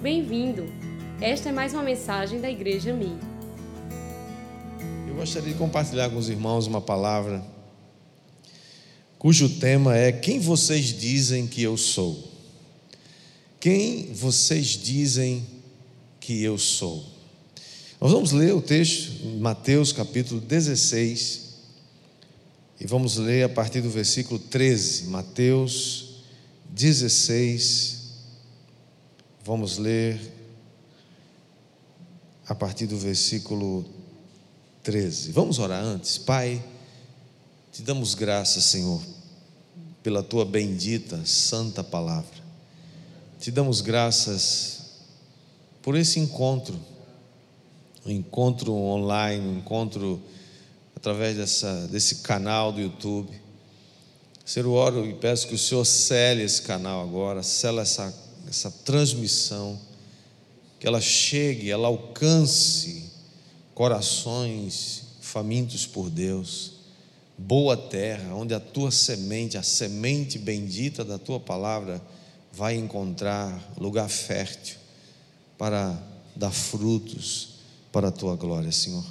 Bem-vindo! Esta é mais uma mensagem da Igreja Mi. Eu gostaria de compartilhar com os irmãos uma palavra cujo tema é Quem vocês dizem que eu sou? Quem vocês dizem que eu sou? Nós vamos ler o texto, Mateus capítulo 16, e vamos ler a partir do versículo 13, Mateus 16. Vamos ler a partir do versículo 13. Vamos orar antes. Pai, te damos graças, Senhor, pela tua bendita, santa palavra. Te damos graças por esse encontro, um encontro online, um encontro através dessa, desse canal do YouTube. Senhor, eu oro e peço que o Senhor cele esse canal agora, cele essa, essa transmissão, que ela chegue, ela alcance corações famintos por Deus, boa terra, onde a tua semente, a semente bendita da tua palavra, vai encontrar lugar fértil para dar frutos para a tua glória, Senhor.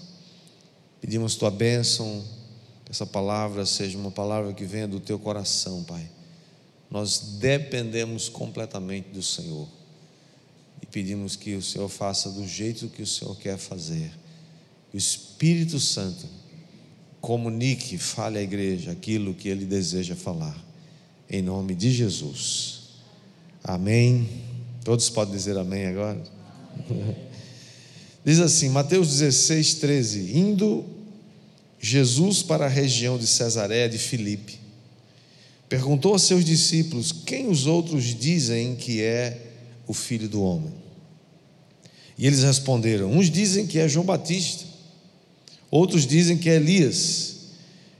Pedimos tua bênção, que essa palavra seja uma palavra que venha do teu coração, Pai. Nós dependemos completamente do Senhor e pedimos que o Senhor faça do jeito que o Senhor quer fazer. O Espírito Santo comunique, fale à igreja aquilo que ele deseja falar. Em nome de Jesus. Amém. Todos podem dizer amém agora? Diz assim, Mateus 16, 13: Indo Jesus para a região de Cesareia de Filipe, perguntou a seus discípulos: Quem os outros dizem que é o filho do homem? E eles responderam: Uns dizem que é João Batista, outros dizem que é Elias,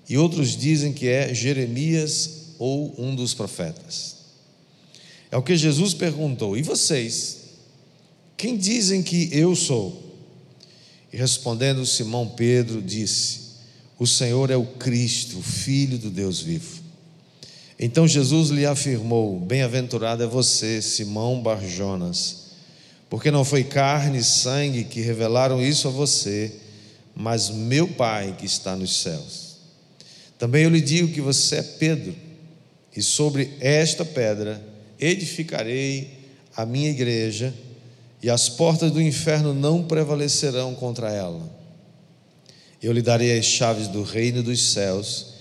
e outros dizem que é Jeremias ou um dos profetas. É o que Jesus perguntou: E vocês? Quem dizem que eu sou? E respondendo Simão Pedro, disse: O Senhor é o Cristo, o Filho do Deus vivo. Então Jesus lhe afirmou: Bem-aventurado é você, Simão Barjonas, porque não foi carne e sangue que revelaram isso a você, mas meu Pai que está nos céus. Também eu lhe digo que você é Pedro, e sobre esta pedra edificarei a minha igreja e as portas do inferno não prevalecerão contra ela. Eu lhe darei as chaves do reino dos céus.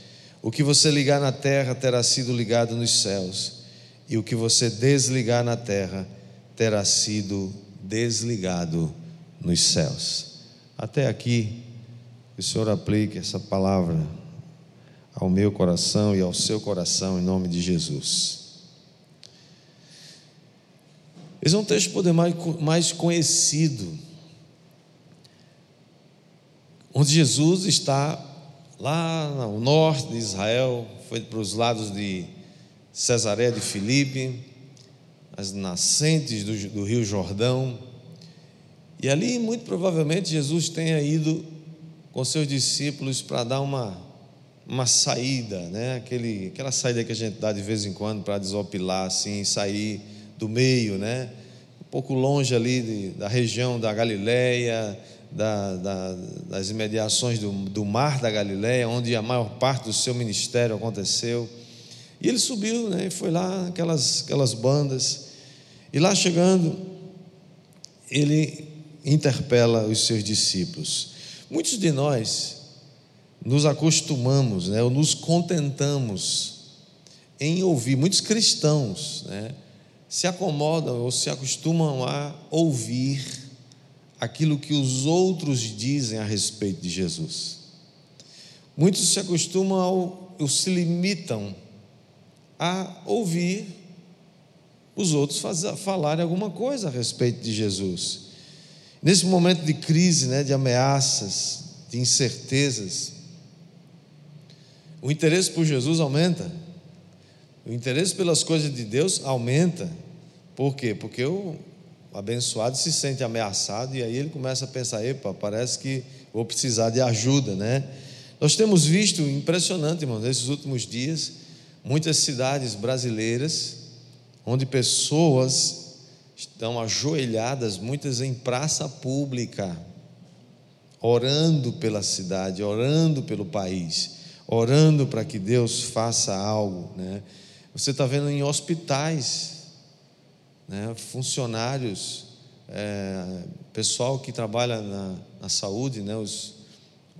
O que você ligar na terra terá sido ligado nos céus, e o que você desligar na terra terá sido desligado nos céus. Até aqui, o Senhor aplique essa palavra ao meu coração e ao seu coração, em nome de Jesus. Esse é um texto poder mais conhecido, onde Jesus está lá no norte de Israel, foi para os lados de Cesaré de Filipe, as nascentes do, do Rio Jordão, e ali muito provavelmente Jesus tenha ido com seus discípulos para dar uma, uma saída, né? Aquele, aquela saída que a gente dá de vez em quando para desopilar, assim, sair do meio, né? um pouco longe ali de, da região da Galileia, da, da, das imediações do, do mar da Galileia, onde a maior parte do seu ministério aconteceu. E ele subiu, né? foi lá, aquelas, aquelas bandas. E lá chegando, ele interpela os seus discípulos. Muitos de nós nos acostumamos, né, ou nos contentamos em ouvir, muitos cristãos, né, se acomodam ou se acostumam a ouvir aquilo que os outros dizem a respeito de Jesus. Muitos se acostumam ao, ou se limitam a ouvir os outros falarem alguma coisa a respeito de Jesus. Nesse momento de crise, né, de ameaças, de incertezas, o interesse por Jesus aumenta. O interesse pelas coisas de Deus aumenta. Por quê? Porque o abençoado se sente ameaçado e aí ele começa a pensar: epa, parece que vou precisar de ajuda, né? Nós temos visto, impressionante, irmãos, nesses últimos dias, muitas cidades brasileiras onde pessoas estão ajoelhadas, muitas em praça pública, orando pela cidade, orando pelo país, orando para que Deus faça algo. Né? Você está vendo em hospitais, né? funcionários, é, pessoal que trabalha na, na saúde, né? os,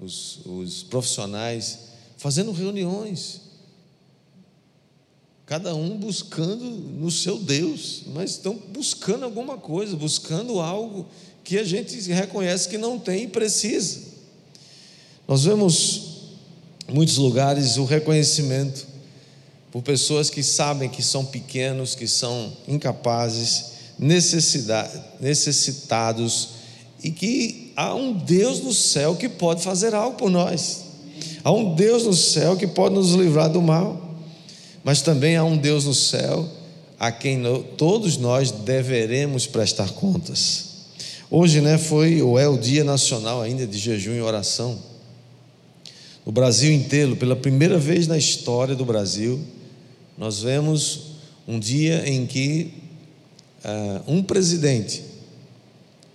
os, os profissionais, fazendo reuniões cada um buscando no seu Deus, mas estão buscando alguma coisa, buscando algo que a gente reconhece que não tem e precisa. Nós vemos em muitos lugares o reconhecimento por pessoas que sabem que são pequenos, que são incapazes, necessitados e que há um Deus no céu que pode fazer algo por nós. Há um Deus no céu que pode nos livrar do mal mas também há um Deus no céu a quem todos nós deveremos prestar contas. Hoje, né, foi ou é o Dia Nacional ainda de jejum e oração. No Brasil inteiro, pela primeira vez na história do Brasil, nós vemos um dia em que uh, um presidente,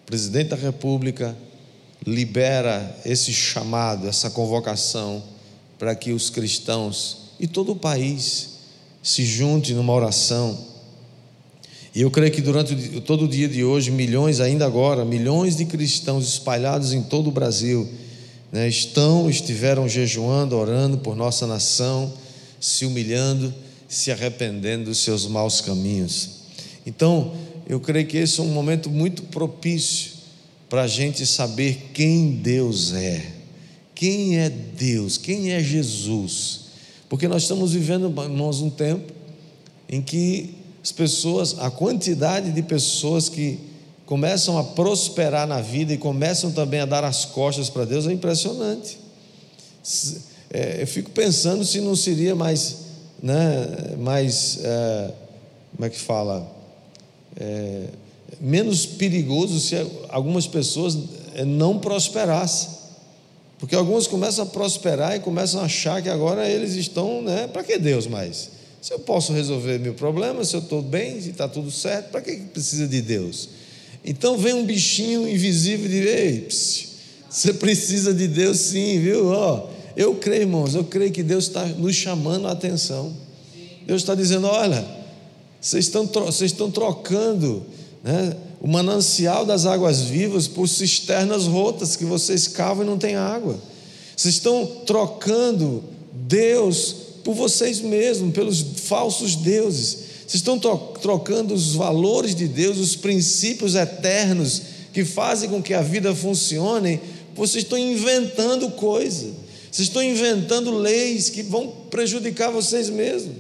presidente da República, libera esse chamado, essa convocação para que os cristãos e todo o país se junte numa oração. E eu creio que durante todo o dia de hoje, milhões, ainda agora, milhões de cristãos espalhados em todo o Brasil, né, estão, estiveram jejuando, orando por nossa nação, se humilhando, se arrependendo dos seus maus caminhos. Então, eu creio que esse é um momento muito propício para a gente saber quem Deus é, quem é Deus, quem é Jesus. Porque nós estamos vivendo, irmãos, um tempo em que as pessoas, a quantidade de pessoas que começam a prosperar na vida e começam também a dar as costas para Deus é impressionante. É, eu fico pensando se não seria mais, né, mais, é, como é que fala, é, menos perigoso se algumas pessoas é, não prosperassem. Porque alguns começam a prosperar e começam a achar que agora eles estão, né? Para que Deus mais? Se eu posso resolver meu problema, se eu estou bem, se está tudo certo, para que precisa de Deus? Então vem um bichinho invisível e diz: Ei, você precisa de Deus sim, viu? Ó, eu creio, irmãos, eu creio que Deus está nos chamando a atenção. Deus está dizendo: olha, vocês estão, vocês estão trocando né, o manancial das águas vivas por cisternas rotas que vocês cavam e não tem água. Vocês estão trocando Deus por vocês mesmos, pelos falsos deuses. Vocês estão trocando os valores de Deus, os princípios eternos que fazem com que a vida funcione. Vocês estão inventando coisas. Vocês estão inventando leis que vão prejudicar vocês mesmos.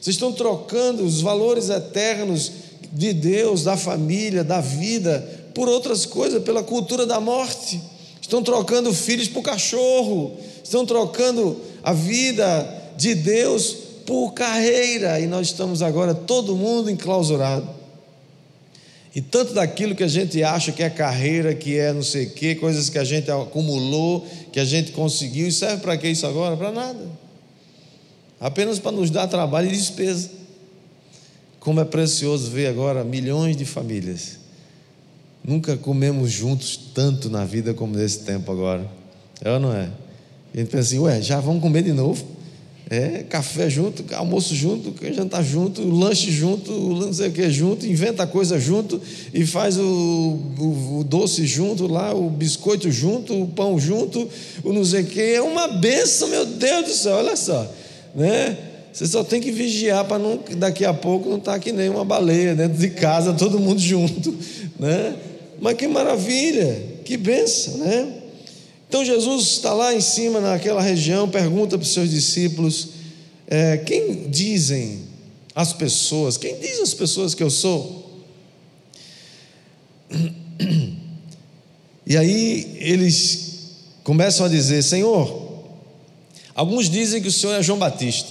Vocês estão trocando os valores eternos de Deus, da família, da vida, por outras coisas, pela cultura da morte. Estão trocando filhos por cachorro, estão trocando a vida de Deus por carreira, e nós estamos agora todo mundo enclausurado. E tanto daquilo que a gente acha que é carreira, que é não sei o quê, coisas que a gente acumulou, que a gente conseguiu, e serve para que isso agora? Para nada. Apenas para nos dar trabalho e despesa. Como é precioso ver agora milhões de famílias. Nunca comemos juntos tanto na vida como nesse tempo agora. É ou não é? A gente pensa assim, ué, já vamos comer de novo? É, café junto, almoço junto, jantar junto, lanche junto, não sei o que junto, inventa coisa junto e faz o, o, o, doce junto lá, o biscoito junto, o pão junto, o não sei o que. É uma benção, meu Deus do céu, olha só. Né? Você só tem que vigiar para não daqui a pouco não estar tá que nem uma baleia dentro de casa, todo mundo junto, né? Mas que maravilha, que benção, né? Então Jesus está lá em cima naquela região, pergunta para os seus discípulos: é, quem dizem as pessoas? Quem diz as pessoas que eu sou? E aí eles começam a dizer: Senhor, alguns dizem que o Senhor é João Batista.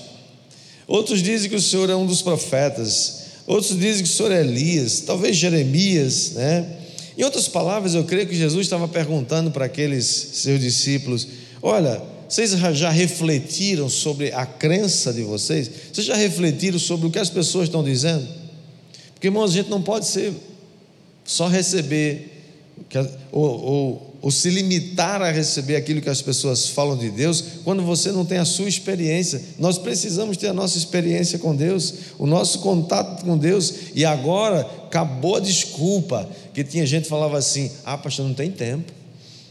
Outros dizem que o Senhor é um dos profetas. Outros dizem que o Senhor é Elias, talvez Jeremias, né? Em outras palavras, eu creio que Jesus estava perguntando para aqueles seus discípulos: Olha, vocês já refletiram sobre a crença de vocês? Vocês já refletiram sobre o que as pessoas estão dizendo? Porque, irmãos, a gente não pode ser só receber, ou, ou, ou se limitar a receber aquilo que as pessoas falam de Deus, quando você não tem a sua experiência. Nós precisamos ter a nossa experiência com Deus, o nosso contato com Deus, e agora acabou a desculpa, que tinha gente que falava assim: ah, pastor, não tem tempo.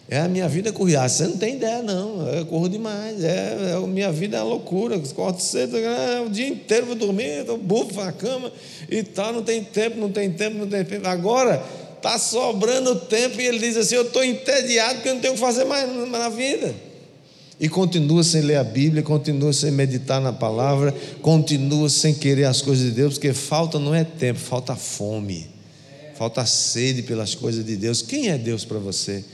É a minha vida corrida. Ah, você não tem ideia, não. Eu corro demais. É, é, minha vida é uma loucura. Corto cedo, é, o dia inteiro vou dormir, estou bufo na cama e tal. Não tem tempo, não tem tempo, não tem tempo. Agora está sobrando tempo e ele diz assim: Eu estou entediado porque eu não tenho o que fazer mais na vida. E continua sem ler a Bíblia, continua sem meditar na palavra, continua sem querer as coisas de Deus, porque falta não é tempo, falta fome, falta sede pelas coisas de Deus. Quem é Deus para você?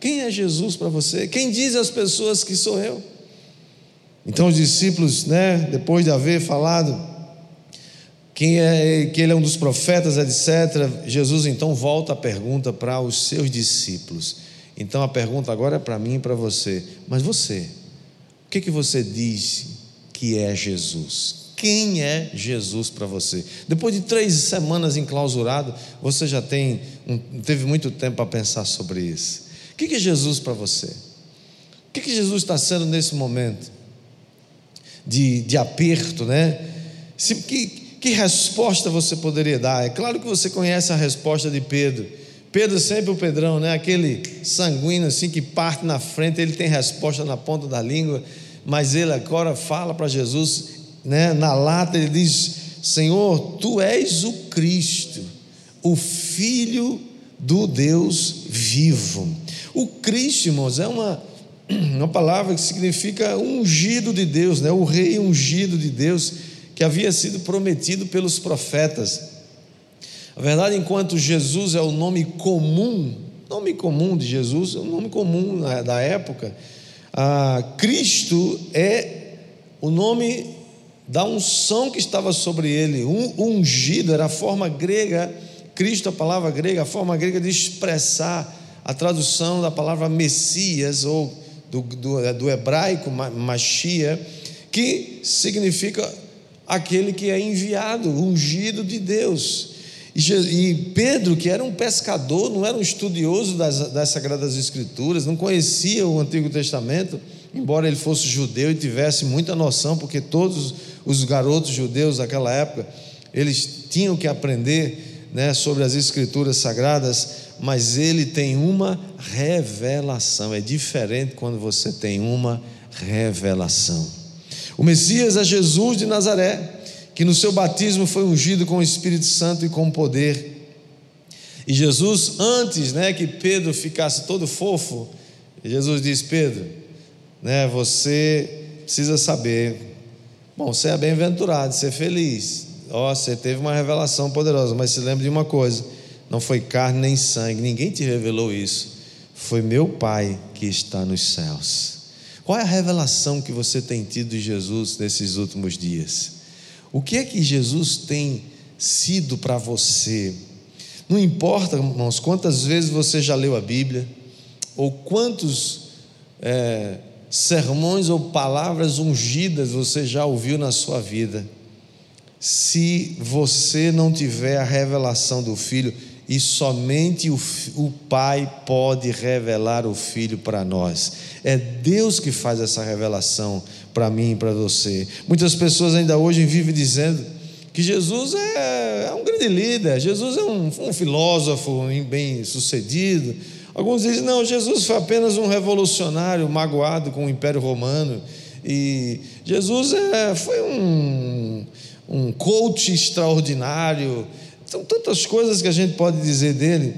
Quem é Jesus para você? Quem diz às pessoas que sou eu? Então os discípulos, né, depois de haver falado quem é, que ele é um dos profetas, etc., Jesus então volta a pergunta para os seus discípulos. Então a pergunta agora é para mim e para você. Mas você, o que, que você diz que é Jesus? Quem é Jesus para você? Depois de três semanas enclausurado, você já tem um, teve muito tempo para pensar sobre isso. O que é Jesus para você? O que, que Jesus está sendo nesse momento de, de aperto, né? Se, que, que resposta você poderia dar? É claro que você conhece a resposta de Pedro. Pedro sempre o Pedrão, né? Aquele sanguíneo assim que parte na frente, ele tem resposta na ponta da língua, mas ele agora fala para Jesus, né? Na lata ele diz: Senhor, tu és o Cristo, o Filho do Deus vivo. O Cristo, irmãos, é uma, uma palavra que significa ungido de Deus, né? o rei ungido de Deus, que havia sido prometido pelos profetas. A verdade, enquanto Jesus é o nome comum, nome comum de Jesus, é o nome comum da época, Cristo é o nome da unção que estava sobre ele, um, ungido, era a forma grega, Cristo, a palavra grega, a forma grega de expressar a tradução da palavra Messias, ou do, do, é, do hebraico Machia, que significa aquele que é enviado, ungido de Deus. E Pedro, que era um pescador, não era um estudioso das, das Sagradas Escrituras, não conhecia o Antigo Testamento, embora ele fosse judeu e tivesse muita noção, porque todos os garotos judeus daquela época, eles tinham que aprender né, sobre as Escrituras Sagradas, mas ele tem uma revelação. É diferente quando você tem uma revelação. O Messias é Jesus de Nazaré, que no seu batismo foi ungido com o Espírito Santo e com poder. E Jesus, antes né, que Pedro ficasse todo fofo, Jesus diz: Pedro, né, você precisa saber. Bom, você é bem-aventurado, você é feliz. Ó, oh, você teve uma revelação poderosa, mas se lembre de uma coisa: não foi carne nem sangue, ninguém te revelou isso. Foi meu Pai que está nos céus. Qual é a revelação que você tem tido de Jesus nesses últimos dias? O que é que Jesus tem sido para você? Não importa, irmãos, quantas vezes você já leu a Bíblia, ou quantos é, sermões ou palavras ungidas você já ouviu na sua vida, se você não tiver a revelação do Filho, e somente o, o Pai pode revelar o Filho para nós. É Deus que faz essa revelação para mim e para você. Muitas pessoas ainda hoje vivem dizendo que Jesus é, é um grande líder, Jesus é um, um filósofo bem sucedido. Alguns dizem, não, Jesus foi apenas um revolucionário magoado com o Império Romano. E Jesus é, foi um, um coach extraordinário são tantas coisas que a gente pode dizer dele,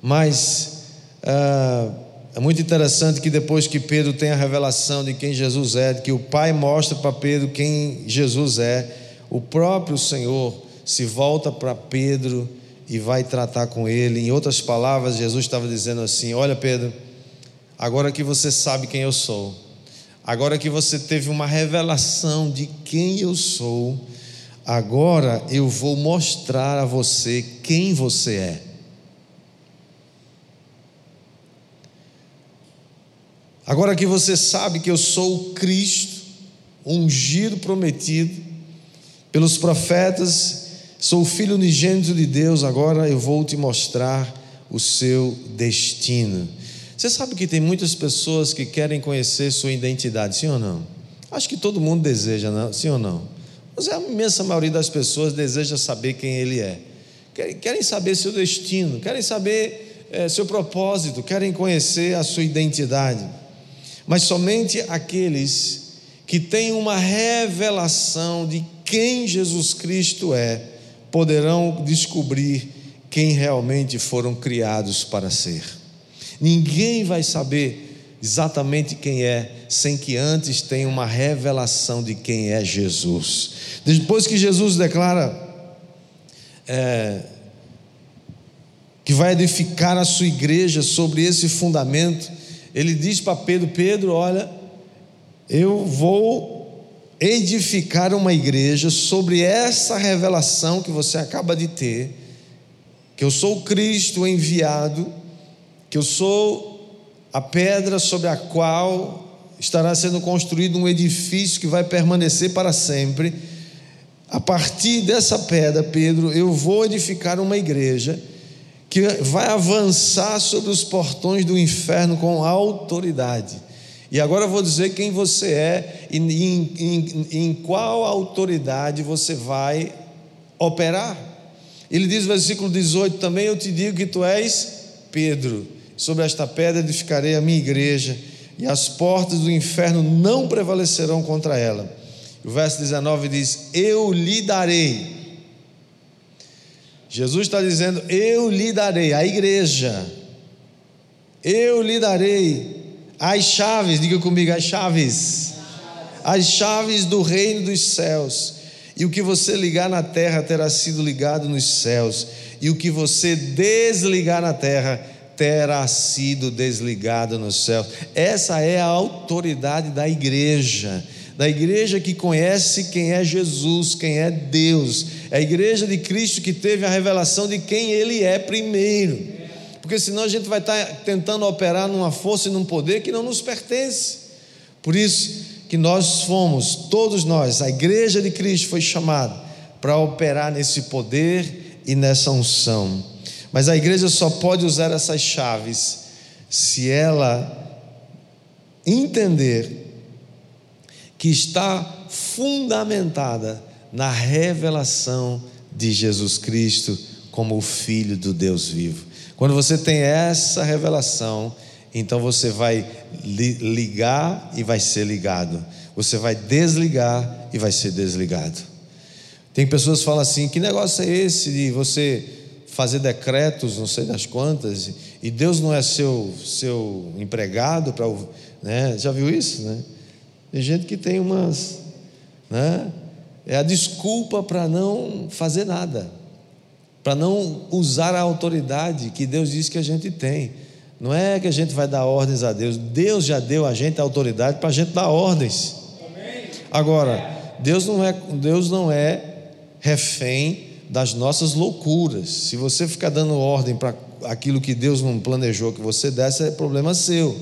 mas ah, é muito interessante que depois que Pedro tem a revelação de quem Jesus é, de que o Pai mostra para Pedro quem Jesus é, o próprio Senhor se volta para Pedro e vai tratar com ele. Em outras palavras, Jesus estava dizendo assim: Olha, Pedro, agora que você sabe quem eu sou, agora que você teve uma revelação de quem eu sou, Agora eu vou mostrar a você quem você é. Agora que você sabe que eu sou o Cristo, ungido, prometido pelos profetas, Sou o filho unigênito de Deus, agora eu vou te mostrar o seu destino. Você sabe que tem muitas pessoas que querem conhecer sua identidade, sim ou não? Acho que todo mundo deseja, não? sim ou não? Mas a imensa maioria das pessoas deseja saber quem ele é. Querem saber seu destino, querem saber é, seu propósito, querem conhecer a sua identidade. Mas somente aqueles que têm uma revelação de quem Jesus Cristo é, poderão descobrir quem realmente foram criados para ser. Ninguém vai saber exatamente quem é, sem que antes tenha uma revelação de quem é Jesus. Depois que Jesus declara é, que vai edificar a sua igreja sobre esse fundamento, ele diz para Pedro: Pedro, olha, eu vou edificar uma igreja sobre essa revelação que você acaba de ter, que eu sou Cristo enviado, que eu sou a pedra sobre a qual estará sendo construído um edifício que vai permanecer para sempre. A partir dessa pedra, Pedro, eu vou edificar uma igreja que vai avançar sobre os portões do inferno com autoridade. E agora eu vou dizer quem você é e em, em, em qual autoridade você vai operar. Ele diz no versículo 18 também: Eu te digo que tu és Pedro, sobre esta pedra edificarei a minha igreja, e as portas do inferno não prevalecerão contra ela. O verso 19 diz: Eu lhe darei. Jesus está dizendo: Eu lhe darei, a igreja, eu lhe darei as chaves, diga comigo, as chaves. As chaves do reino dos céus. E o que você ligar na terra terá sido ligado nos céus. E o que você desligar na terra terá sido desligado nos céus. Essa é a autoridade da igreja. Da igreja que conhece quem é Jesus, quem é Deus. É a igreja de Cristo que teve a revelação de quem Ele é primeiro porque senão a gente vai estar tentando operar numa força e num poder que não nos pertence. Por isso que nós fomos, todos nós, a igreja de Cristo foi chamada para operar nesse poder e nessa unção. Mas a igreja só pode usar essas chaves se ela entender que está fundamentada na revelação de Jesus Cristo como o Filho do Deus vivo. Quando você tem essa revelação, então você vai ligar e vai ser ligado. Você vai desligar e vai ser desligado. Tem pessoas que falam assim: que negócio é esse de você fazer decretos, não sei das quantas, e Deus não é seu, seu empregado para. Né? Já viu isso? Né? Tem gente que tem umas. Né? É a desculpa para não fazer nada para não usar a autoridade que Deus diz que a gente tem. Não é que a gente vai dar ordens a Deus, Deus já deu a gente a autoridade para a gente dar ordens. Agora, Deus não é, Deus não é refém das nossas loucuras. Se você ficar dando ordem para aquilo que Deus não planejou que você desse, é problema seu.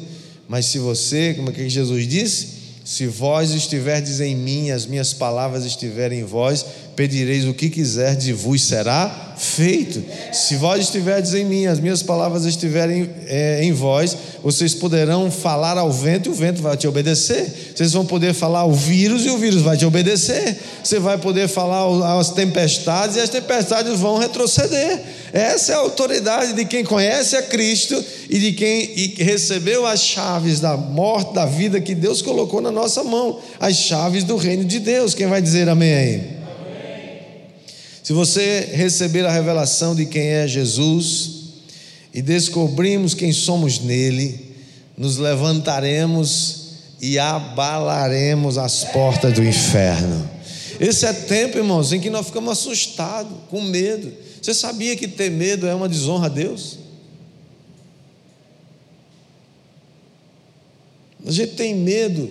Mas se você, como é que Jesus disse? Se vós estiverdes em mim, as minhas palavras estiverem em vós, pedireis o que quiserdes e vos será feito. Se vós estiverdes em mim, as minhas palavras estiverem é, em vós, vocês poderão falar ao vento e o vento vai te obedecer. Vocês vão poder falar ao vírus e o vírus vai te obedecer. Você vai poder falar às tempestades e as tempestades vão retroceder. Essa é a autoridade de quem conhece a Cristo e de quem recebeu as chaves da morte, da vida que Deus colocou na nossa mão, as chaves do reino de Deus. Quem vai dizer amém aí? Se você receber a revelação de quem é Jesus e descobrimos quem somos nele, nos levantaremos e abalaremos as portas do inferno. Esse é tempo, irmãos, em que nós ficamos assustados, com medo. Você sabia que ter medo é uma desonra a Deus? A gente tem medo,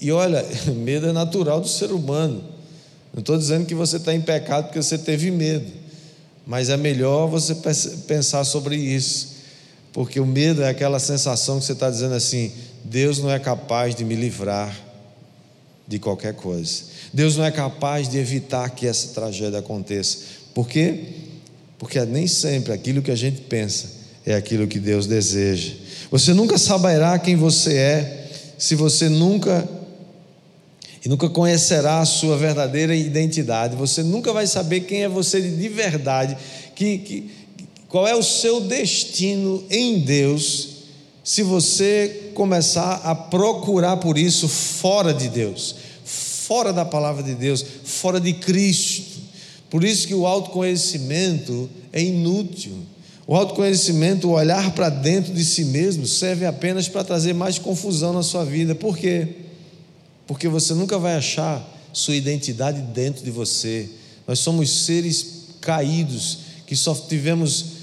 e olha, medo é natural do ser humano. Não estou dizendo que você está em pecado porque você teve medo, mas é melhor você pensar sobre isso, porque o medo é aquela sensação que você está dizendo assim: Deus não é capaz de me livrar de qualquer coisa, Deus não é capaz de evitar que essa tragédia aconteça. Por quê? Porque nem sempre aquilo que a gente pensa é aquilo que Deus deseja. Você nunca saberá quem você é se você nunca e nunca conhecerá a sua verdadeira identidade. Você nunca vai saber quem é você de verdade, que, que, qual é o seu destino em Deus, se você começar a procurar por isso fora de Deus, fora da palavra de Deus, fora de Cristo. Por isso que o autoconhecimento é inútil. O autoconhecimento, o olhar para dentro de si mesmo, serve apenas para trazer mais confusão na sua vida. Por quê? Porque você nunca vai achar sua identidade dentro de você. Nós somos seres caídos que só tivemos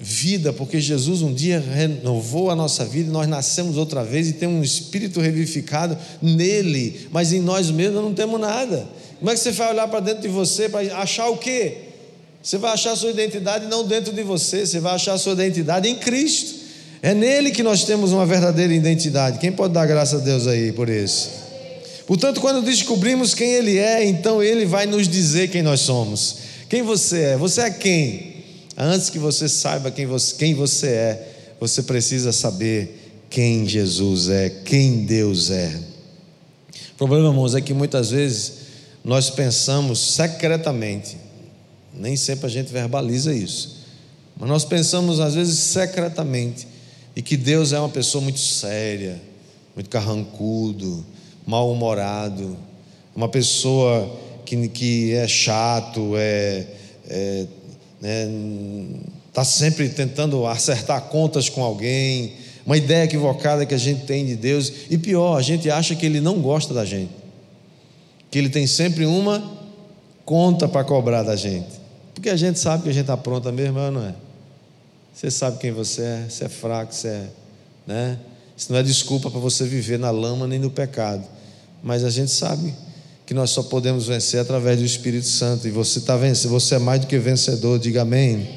vida porque Jesus um dia renovou a nossa vida e nós nascemos outra vez e temos um espírito revivificado nele, mas em nós mesmos não temos nada. Como é que você vai olhar para dentro de você para achar o quê? Você vai achar sua identidade não dentro de você, você vai achar sua identidade em Cristo. É nele que nós temos uma verdadeira identidade. Quem pode dar graça a Deus aí por isso? Portanto, quando descobrimos quem Ele é, então Ele vai nos dizer quem nós somos. Quem você é? Você é quem? Antes que você saiba quem você, quem você é, você precisa saber quem Jesus é, quem Deus é. O problema, irmãos, é que muitas vezes nós pensamos secretamente nem sempre a gente verbaliza isso. Mas nós pensamos, às vezes, secretamente, e que Deus é uma pessoa muito séria, muito carrancudo, mal-humorado, uma pessoa que, que é chato, é, é né, está sempre tentando acertar contas com alguém, uma ideia equivocada que a gente tem de Deus, e pior, a gente acha que Ele não gosta da gente, que Ele tem sempre uma conta para cobrar da gente. Porque a gente sabe que a gente está pronta mesmo, não é? Você sabe quem você é, você é fraco, você é. Né? Isso não é desculpa para você viver na lama nem no pecado. Mas a gente sabe que nós só podemos vencer através do Espírito Santo. E você está vencendo, você é mais do que vencedor, diga amém.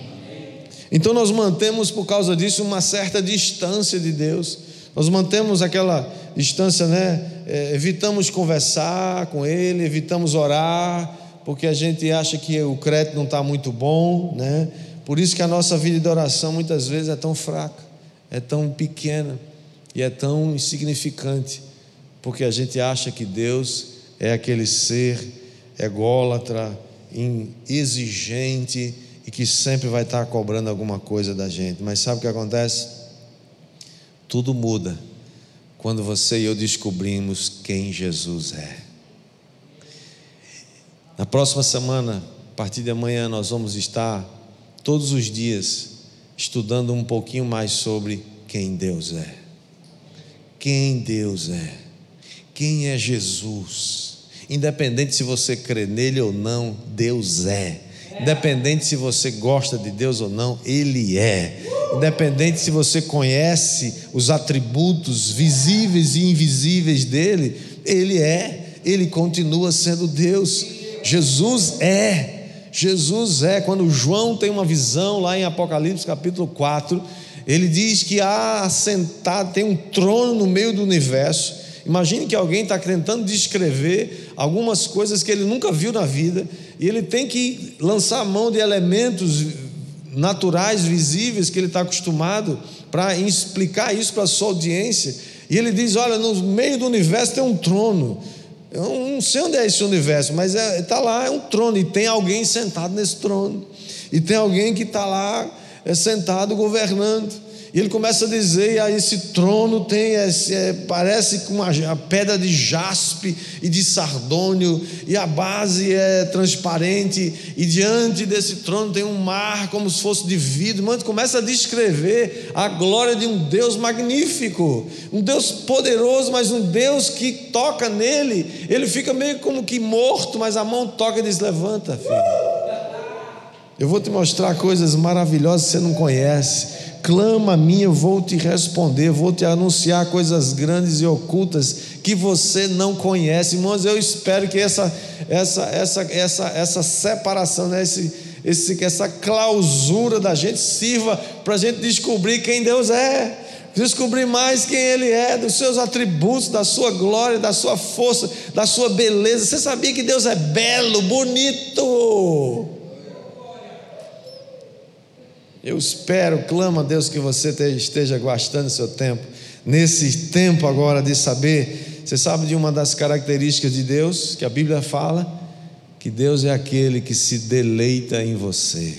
Então nós mantemos por causa disso uma certa distância de Deus. Nós mantemos aquela distância, né? É, evitamos conversar com Ele, evitamos orar, porque a gente acha que o crédito não está muito bom, né? Por isso que a nossa vida de oração muitas vezes é tão fraca, é tão pequena e é tão insignificante, porque a gente acha que Deus é aquele ser ególatra, exigente e que sempre vai estar cobrando alguma coisa da gente. Mas sabe o que acontece? Tudo muda quando você e eu descobrimos quem Jesus é. Na próxima semana, a partir de amanhã, nós vamos estar todos os dias estudando um pouquinho mais sobre quem Deus é. Quem Deus é. Quem é Jesus. Independente se você crê nele ou não, Deus é. Independente se você gosta de Deus ou não, Ele é. Independente se você conhece os atributos visíveis e invisíveis dele, Ele é. Ele continua sendo Deus. Jesus é. Jesus é. Quando João tem uma visão lá em Apocalipse capítulo 4, ele diz que há sentado, tem um trono no meio do universo. Imagine que alguém está tentando descrever algumas coisas que ele nunca viu na vida, e ele tem que lançar mão de elementos naturais, visíveis, que ele está acostumado, para explicar isso para a sua audiência. E ele diz: Olha, no meio do universo tem um trono. Eu não sei onde é esse universo, mas está é, tá lá, é um trono, e tem alguém sentado nesse trono, e tem alguém que está lá é, sentado governando. E ele começa a dizer: ah, esse trono tem, esse, é, parece com uma pedra de jaspe e de sardônio, e a base é transparente, e diante desse trono tem um mar como se fosse de vidro. Mano, começa a descrever a glória de um Deus magnífico, um Deus poderoso, mas um Deus que toca nele, ele fica meio como que morto, mas a mão toca e diz: levanta, filho. Eu vou te mostrar coisas maravilhosas que você não conhece clama a mim, eu vou te responder, vou te anunciar coisas grandes e ocultas que você não conhece. Irmãos, eu espero que essa, essa, essa, essa, essa separação, né, esse, esse, essa clausura da gente sirva para a gente descobrir quem Deus é. Descobrir mais quem Ele é, dos seus atributos, da sua glória, da sua força, da sua beleza. Você sabia que Deus é belo, bonito? Eu espero, clamo a Deus que você esteja gastando seu tempo, nesse tempo agora de saber. Você sabe de uma das características de Deus que a Bíblia fala? Que Deus é aquele que se deleita em você.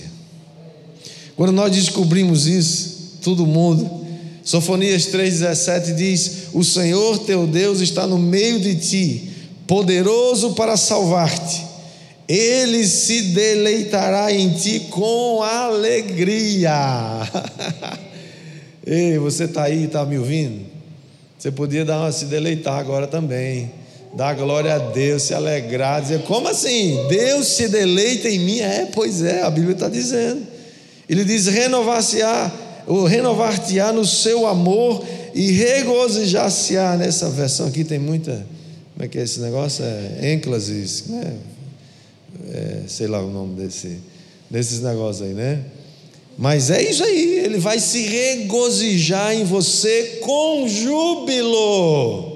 Quando nós descobrimos isso, todo mundo. Sofonias 3,17 diz: O Senhor teu Deus está no meio de ti, poderoso para salvar-te ele se deleitará em ti com alegria. Ei, você está aí, está me ouvindo? Você podia dar uma, se deleitar agora também. Dar glória a Deus, se alegrar, dizer, como assim? Deus se deleita em mim? É, pois é, a Bíblia está dizendo. Ele diz: renovar-se-á, ou renovar-te-á no seu amor e regozijar-se-á. Nessa versão aqui tem muita. Como é que é esse negócio? É ênclasis, né? É, sei lá o nome desse, desses negócios aí, né? Mas é isso aí, ele vai se regozijar em você com júbilo.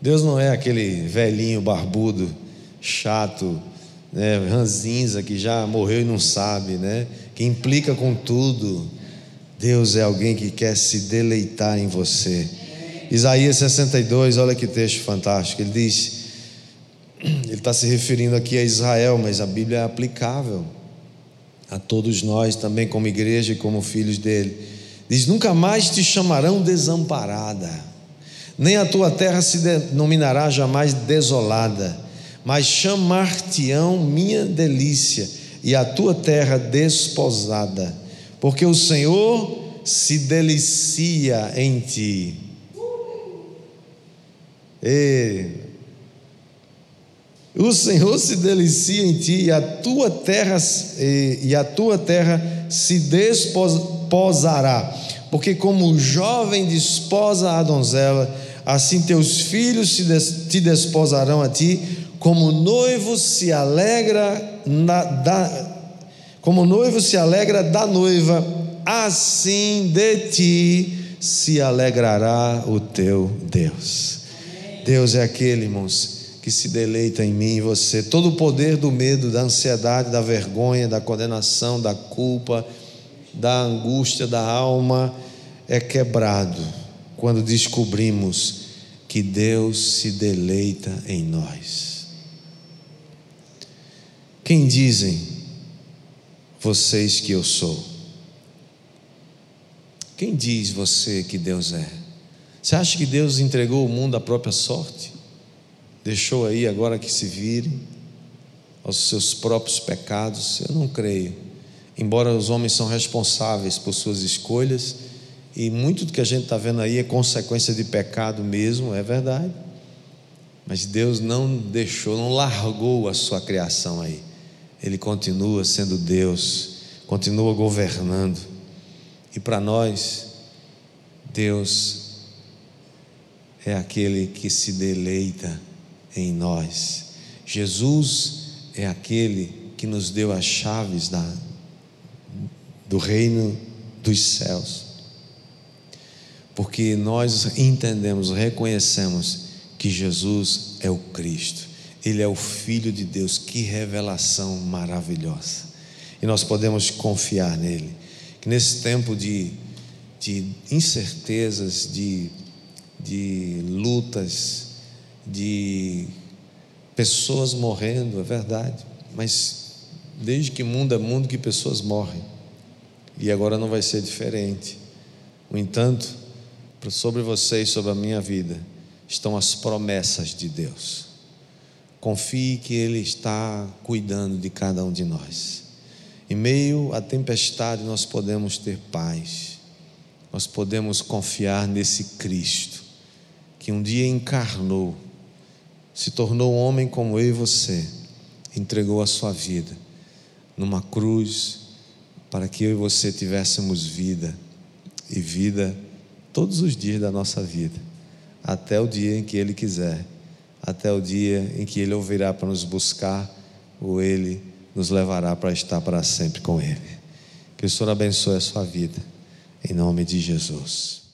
Deus não é aquele velhinho barbudo, chato, né, ranzinza que já morreu e não sabe, né? Que implica com tudo. Deus é alguém que quer se deleitar em você. Isaías 62, olha que texto fantástico. Ele diz: ele está se referindo aqui a Israel, mas a Bíblia é aplicável a todos nós também, como igreja e como filhos dele. Diz: Nunca mais te chamarão desamparada, nem a tua terra se denominará jamais desolada, mas chamar-te-ão minha delícia, e a tua terra desposada, porque o Senhor se delicia em ti. E o Senhor se delicia em ti e a tua terra e, e a tua terra se desposará, porque como o jovem desposa a donzela, assim teus filhos des, te desposarão a ti, como noivo se alegra na, da, como noivo se alegra da noiva, assim de ti se alegrará o teu Deus. Deus é aquele, irmãos, que se deleita em mim e você. Todo o poder do medo, da ansiedade, da vergonha, da condenação, da culpa, da angústia da alma é quebrado quando descobrimos que Deus se deleita em nós. Quem dizem vocês que eu sou? Quem diz você que Deus é? Você acha que Deus entregou o mundo à própria sorte? Deixou aí agora que se vire aos seus próprios pecados? Eu não creio. Embora os homens são responsáveis por suas escolhas, e muito do que a gente está vendo aí é consequência de pecado mesmo, é verdade. Mas Deus não deixou, não largou a sua criação aí. Ele continua sendo Deus, continua governando. E para nós, Deus é aquele que se deleita em nós. Jesus é aquele que nos deu as chaves da, do reino dos céus. Porque nós entendemos, reconhecemos que Jesus é o Cristo, Ele é o Filho de Deus, que revelação maravilhosa. E nós podemos confiar nele. Que nesse tempo de, de incertezas, de, de lutas, de pessoas morrendo, é verdade, mas desde que mundo é mundo que pessoas morrem. E agora não vai ser diferente. No entanto, sobre você e sobre a minha vida estão as promessas de Deus. Confie que Ele está cuidando de cada um de nós. Em meio à tempestade, nós podemos ter paz, nós podemos confiar nesse Cristo que um dia encarnou se tornou homem como eu e você, entregou a sua vida numa cruz para que eu e você tivéssemos vida e vida todos os dias da nossa vida, até o dia em que Ele quiser, até o dia em que Ele ouvirá para nos buscar ou Ele nos levará para estar para sempre com Ele. Que o Senhor abençoe a sua vida, em nome de Jesus.